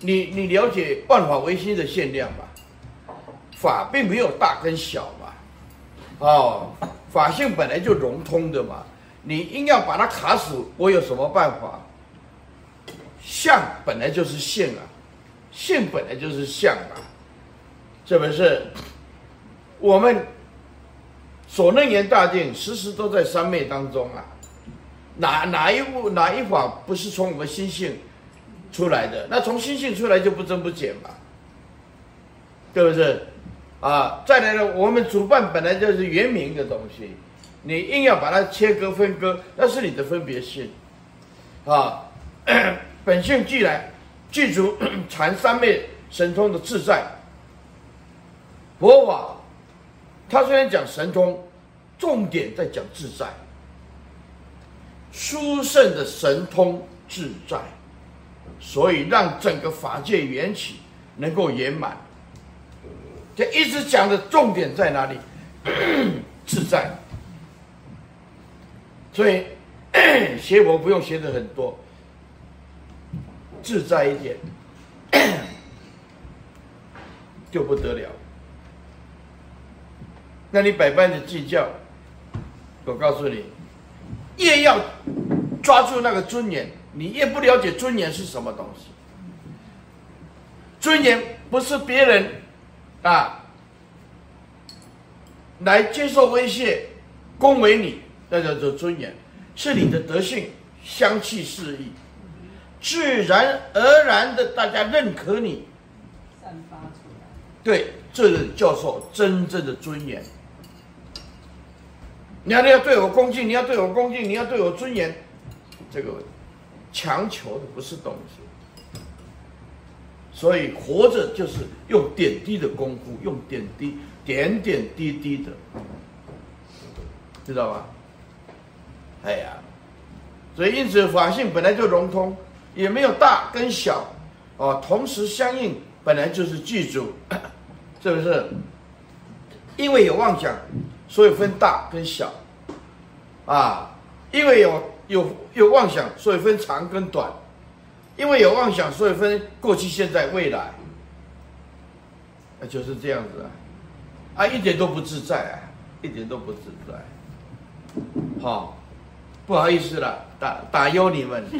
你你了解万法唯心的限量吧？法并没有大跟小嘛，哦，法性本来就融通的嘛，你硬要把它卡死，我有什么办法？相本来就是性啊，性本来就是相啊，是不是？我们所能言大定，时时都在三昧当中啊，哪哪一物哪一法不是从我们心性出来的？那从心性出来就不增不减嘛，对不对？啊，再来呢，我们主办本来就是圆明的东西，你硬要把它切割分割，那是你的分别性，啊，本性既然具足 禅三昧神通的自在，佛法，他虽然讲神通，重点在讲自在，殊胜的神通自在，所以让整个法界缘起能够圆满。这一直讲的重点在哪里？自在。所以学佛不用学的很多，自在一点就不得了。那你百般的计较，我告诉你，越要抓住那个尊严，你越不了解尊严是什么东西。尊严不是别人。啊，来接受威胁，恭维你，那叫做尊严，是你的德性、香气、四溢，自然而然的大家认可你，散发出来。对，这个叫做真正的尊严。你要你要对我恭敬，你要对我恭敬，你要对我尊严，这个强求的不是东西。所以活着就是用点滴的功夫，用点滴、点点滴滴的，知道吧？哎呀，所以因此法性本来就融通，也没有大跟小，哦，同时相应，本来就是具足，是不是？因为有妄想，所以分大跟小，啊，因为有有有妄想，所以分长跟短。因为有妄想，所以分过去、现在、未来，那就是这样子啊，啊，一点都不自在啊，一点都不自在。好，不好意思了，打打忧你们。